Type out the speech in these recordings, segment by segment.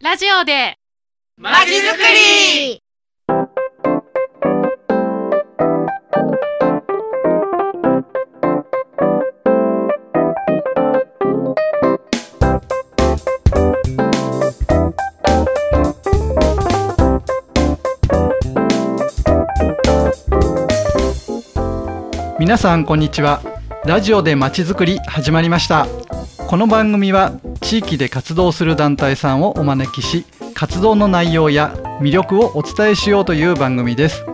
ラジオで。まちづくり。皆さんこんにちは。ラジオでまちづくり始まりました。この番組は地域で活動する団体さんをお招きし活動の内容や魅力をお伝えしようという番組です。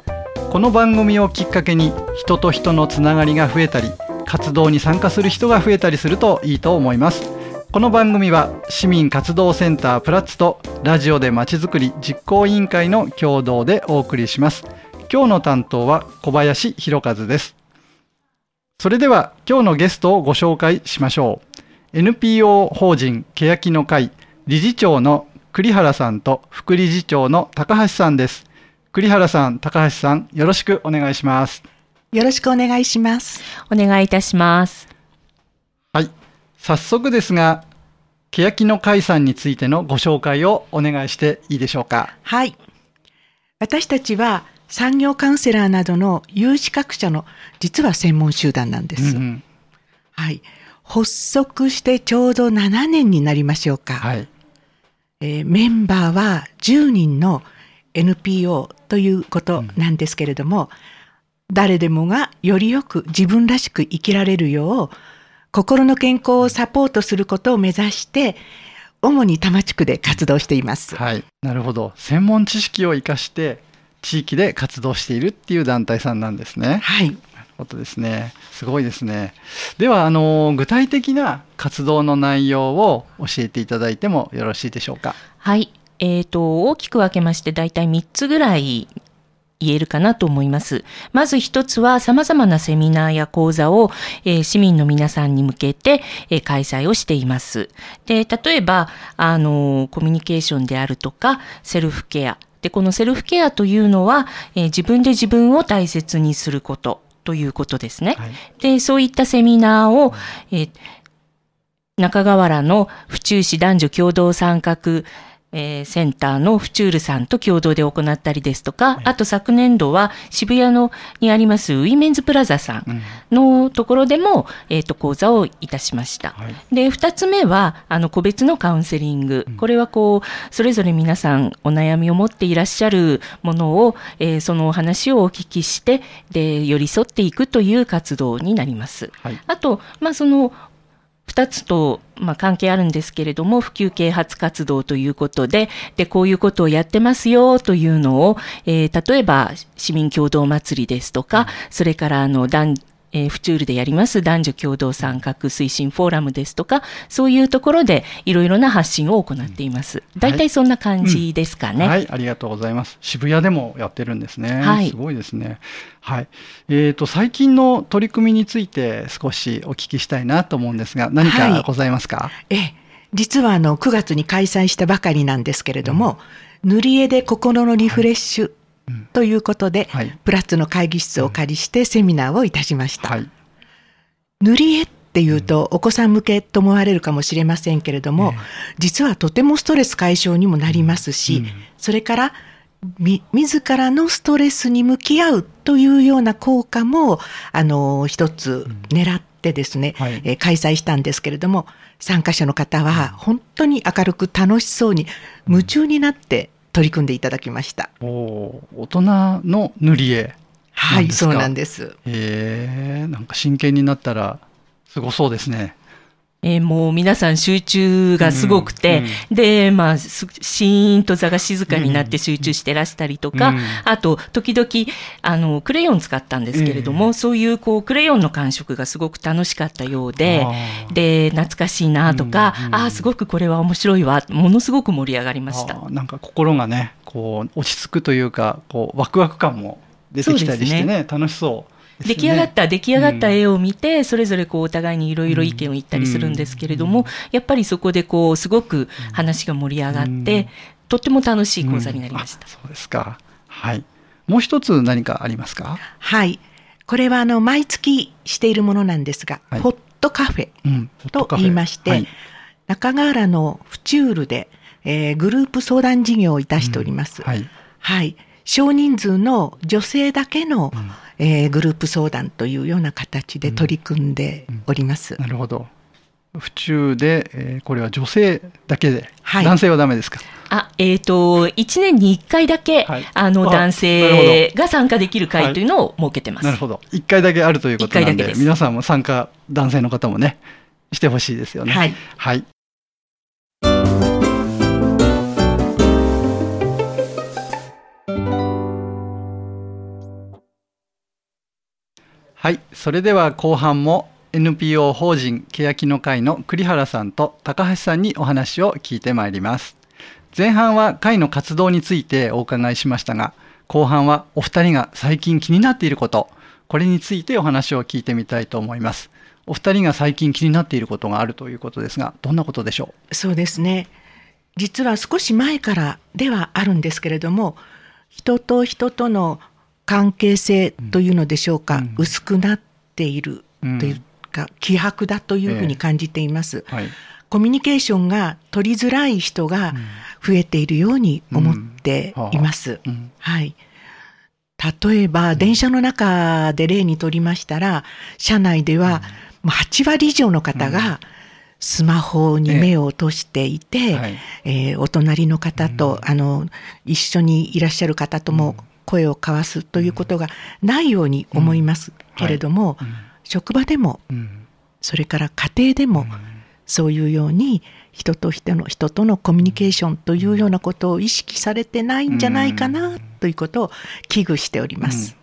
この番組をきっかけに人と人のつながりが増えたり活動に参加する人が増えたりするといいと思います。この番組は市民活動センタープラッツとラジオでまちづくり実行委員会の共同でお送りします。今日の担当は小林博和です。それでは今日のゲストをご紹介しましょう。NPO 法人欅の会理事長の栗原さんと副理事長の高橋さんです栗原さん高橋さんよろしくお願いしますよろしくお願いします。お願いいたします。はい早速ですが欅の会さんについてのご紹介をお願いしていいでしょうかはい。私たちは産業カウンセラーなどの有資格者の実は専門集団なんです。うんうんはい。発足してちょうど7年になりましょうか。はいえーメンバーは10人の NPO ということなんですけれども、誰でもがよりよく自分らしく生きられるよう、心の健康をサポートすることを目指して、主に多摩地区で活動しています。はいなるほど専門知識を生かして地域で活動しているっていう団体さんなんですねはい。ことですね。すごいですね。では、あの、具体的な活動の内容を教えていただいてもよろしいでしょうか？はい。えっ、と、大きく分けまして、だいたい3つぐらい言えるかなと思います。まず一つは様々なセミナーや講座を、えー市民の皆さんに向けて、えー開催をしています。で、例えば、あの、コミュニケーションであるとか、セルフケア。で、このセルフケアというのは、え自分で自分を大切にすることということですね。はいで、そういったセミナーを、えー中川原の府中市男女共同参画、えーセンターのフチュールさんと共同で行ったりですとか、あと昨年度は渋谷のにありますウィメンズプラザさんのところでも、えっ、と、講座をいたしました。はいで、二つ目は、あの、個別のカウンセリング。これはこう、それぞれ皆さんお悩みを持っていらっしゃるものを、えーそのお話をお聞きして、で、寄り添っていくという活動になります。はいあと、まあ、その、二つと、まあ、関係あるんですけれども、普及啓発活動ということで、で、こういうことをやってますよというのを、えー例えば、市民共同祭りですとか、それから、あの、男えーフチュールでやります男女共同参画推進フォーラムですとか、そういうところでいろいろな発信を行っています。大体そんな感じですかね。はい、ありがとうございます。渋谷でもやってるんですね。はいすごいですね。はい。えっ、と、最近の取り組みについて少しお聞きしたいなと思うんですが、何かございますか、ええ、実はあの9月に開催したばかりなんですけれども、塗り絵で心のリフレッシュということで、はい。プラッツの会議室をお借りしてセミナーをいたしました。はい。塗り絵っていうとお子さん向けと思われるかもしれませんけれども、実はとてもストレス解消にもなりますし、それからみ自らのストレスに向き合うというような効果もあの一つ狙ってですね、はい。えー開催したんですけれども参加者の方は本当に明るく楽しそうに夢中になって取り組んでいただきました。お大人の塗り絵。はい、そうなんです。へえ、なんか真剣になったら、すごそうですね。えーもう皆さん集中がすごくて、で、まあ、すシーンと座が静かになって集中してらしたりとか、うん。あと、時々、あの、クレヨン使ったんですけれども、そういう、こう、クレヨンの感触がすごく楽しかったようでで、懐かしいなとか、うんうんああ、すごくこれは面白いわ、ものすごく盛り上がりました。なんか心がねこう落ち着くというかこうワクワク感も出てきたりしてそうね。楽しそう出来上がった、出来上がった絵を見て、それぞれこうお互いにいろいろ意見を言ったりするんですけれども、やっぱりそこでこう、すごく話が盛り上がって、うん。とっても楽しい講座になりました。うん。あ。そうですか。はい。もう一つ何かありますか？はい。これはあの毎月しているものなんですが、はい。ホットカフェうん。と言いまして、はい。中川原のフチュールで、えーグループ相談事業をいたしております。はい。はい。少人数の女性だけの、えーグループ相談というような形で取り組んでおります。なるほど。府中で、えーこれは女性だけで、はい男性はダメですか？あ、えっ、と、1年に1回だけ、はいあの、あ男性が参加できる会というのを設けてます。なるほど。一回だけあるということなんで、皆さんも参加、男性の方もね、してほしいですよね。はい。はい。はい、それでは後半も NPO 法人欅の会の栗原さんと高橋さんにお話を聞いてまいります。前半は会の活動についてお伺いしましたが、後半はお二人が最近気になっていること、これについてお話を聞いてみたいと思います。お二人が最近気になっていることがあるということですが、どんなことでしょう？そうですね。実は少し前からではあるんですけれども、人と人との関係性というのでしょうか、うん。薄くなっているうん。というか、希薄だというふうに感じています。う。はい。コミュニケーションが取りづらい人が増えているように思っています。うん。はい。例えば、電車の中で例にとりましたら、車内では、もう8割以上の方が、スマホに目を落としていて、はい。えーお隣の方と、あの、一緒にいらっしゃる方とも声を交わすということがないように思います。けれども、職場でも、うん。それから家庭でも、そういうように人と人の人とのコミュニケーションというようなことを意識されてないんじゃないかなということを危惧しております。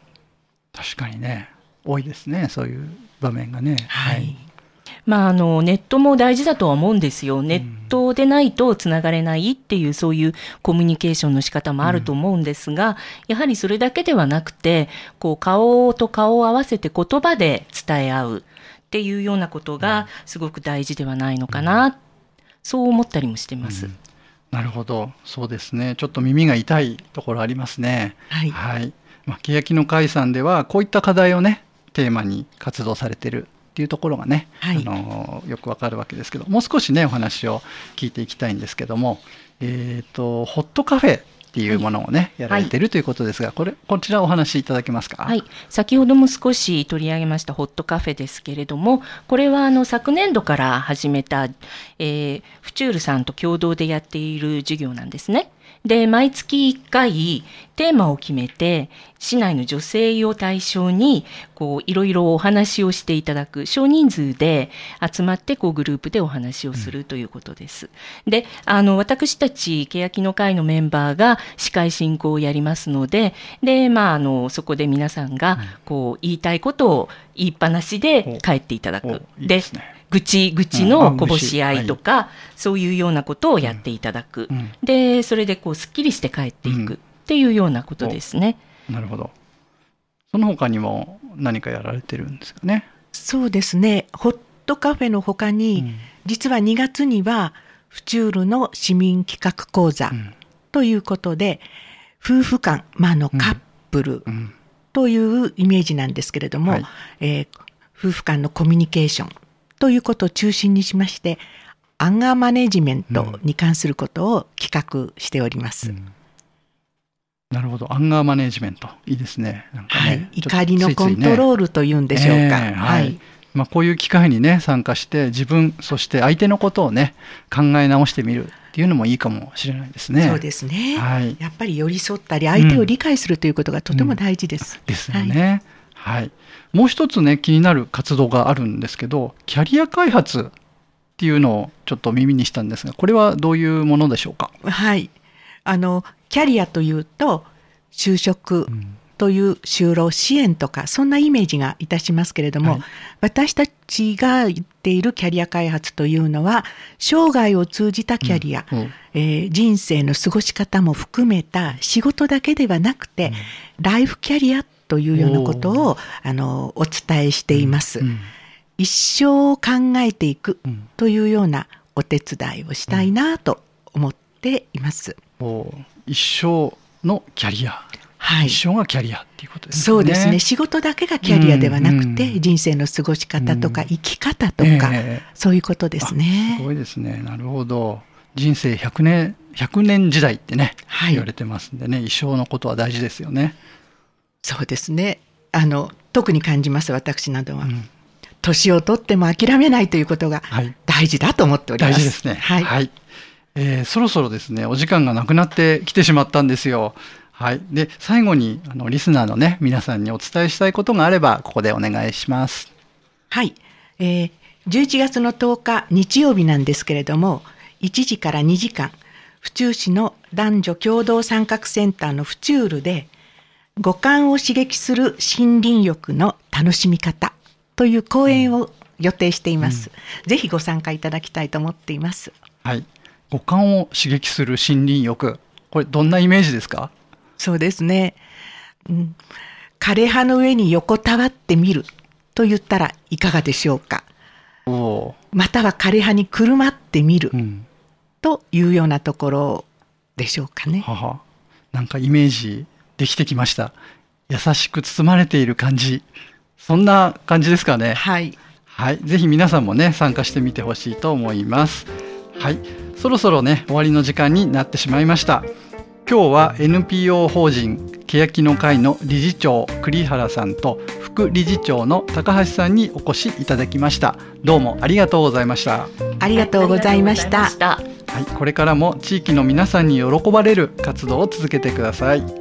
確かにね、多いですね、そういう場面がね。はい。まあ、あの、ネットも大事だとは思うんですよ。ネットでないとつながれないっていう、そういうコミュニケーションの仕方もあると思うんですが、やはりそれだけではなくて、こう、顔と顔を合わせて言葉で伝え合うっていうようなことが、すごく大事ではないのかな、そう思ったりもしてます。なるほど、そうですね。ちょっと耳が痛いところありますね。はいはい。まあ、欅の会さんでは、こういった課題をね、テーマに活動されてるっていうところがね、はいあのよくわかるわけですけど、もう少しね、お話を聞いていきたいんですけども、えっ、と、ホットカフェっていうものをね、やられてるということですが、これ、こちらお話しいただけますか？はい、先ほども少し取り上げましたホットカフェですけれども、これはあの昨年度から始めた、えーフチュールさんと共同でやっている授業なんですね。で、毎月1回テーマを決めて、市内の女性を対象に、こう、いろいろお話をしていただく、少人数で集まって、こう、グループでお話をするということです。で、あの、私たち、欅の会のメンバーが司会進行をやりますので、で、まあ、あの、そこで皆さんが、こう、言いたいことを言いっぱなしで帰っていただおく。いいですね愚痴、愚痴のこぼし合いとか、そういうようなことをやっていただく。うんで、それでこう、すっきりして帰っていくっていうようなことですね。なるほど。その他にも何かやられてるんですかね？そうですね。ホットカフェの他に、うん実は2月には、フチュールの市民企画講座うんということで、夫婦間、まあ、あの、うんカップルうんというイメージなんですけれども、はいえー夫婦間のコミュニケーションということを中心にしまして、アンガーマネジメントに関することを企画しております。なるほど。アンガーマネジメント。いいですね。ねはい、怒りのコントロールというんでしょうか。ええはいまあ、こういう機会にね、参加して、自分、そして相手のことをね、考え直してみるっていうのもいいかもしれないですね。そうですね、はいやっぱり寄り添ったり、相手を理解するということがとても大事です。ですよね。はい。もう一つね、気になる活動があるんですけど、キャリア開発っていうのをちょっと耳にしたんですが、これはどういうものでしょうか？はい。あの、キャリアというと、就職という就労支援とか、そんなイメージがいたしますけれども、はい。私たちが言っているキャリア開発というのは、生涯を通じたキャリア、うん。うん。えー人生の過ごし方も含めた仕事だけではなくて、ライフキャリアというようなことを、あの、お伝えしています。うん一生を考えていくうんというようなお手伝いをしたいなと思っています。一生のキャリア、はい。一生がキャリアっていうことですね。そうですね。仕事だけがキャリアではなくて、うん人生の過ごし方とか、うん生き方とか、ええそういうことですねあす。ごいですね。なるほど。人生100年100年時代ってね、はい言われてますんでね一生のことは大事ですよね。そうですね。あの特に感じます私などは。うん年を取っても諦めないということがはい大事だと思っております。大事ですね。はい。えーそろそろですね、お時間がなくなってきてしまったんですよ。はい。で、最後に、あの、リスナーのね、皆さんにお伝えしたいことがあれば、ここでお願いします。はい、えー11月の10日日曜日なんですけれども1時から2時間府中市の男女共同参画センターの府中ルで五感を刺激する森林浴の楽しみ方という講演を予定しています、ぜひご参加いただきたいと思っていますはい。五感を刺激する森林浴。これ、どんなイメージですか？そうですね、うん、枯葉の上に横たわってみると言ったらいかがでしょうかおおまたは枯葉にくるまってみるー。うん。というようなところでしょうかね。はは。なんかイメージできてきました。優しく包まれている感じ。そんな感じですかね。はい。はい、ぜひ皆さんもね参加してみてほしいと思います。はい、そろそろね終わりの時間になってしまいました。今日は NPO 法人欅の会の理事長栗原さんと副理事長の高橋さんにお越しいただきました。どうもありがとうございました。ありがとうございました。はい、これからも地域の皆さんに喜ばれる活動を続けてください。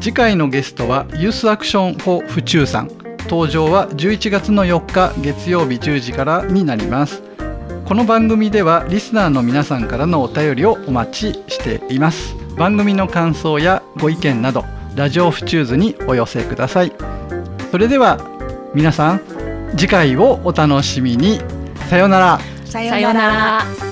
次回のゲストはユースアクション・フォ・府中さん。登場は11月の4日月曜日10時からになります。この番組ではリスナーの皆さんからのお便りをお待ちしています。番組の感想やご意見などラジオフチューズにお寄せください。それでは皆さん次回をお楽しみに。さようなら。ささようなら。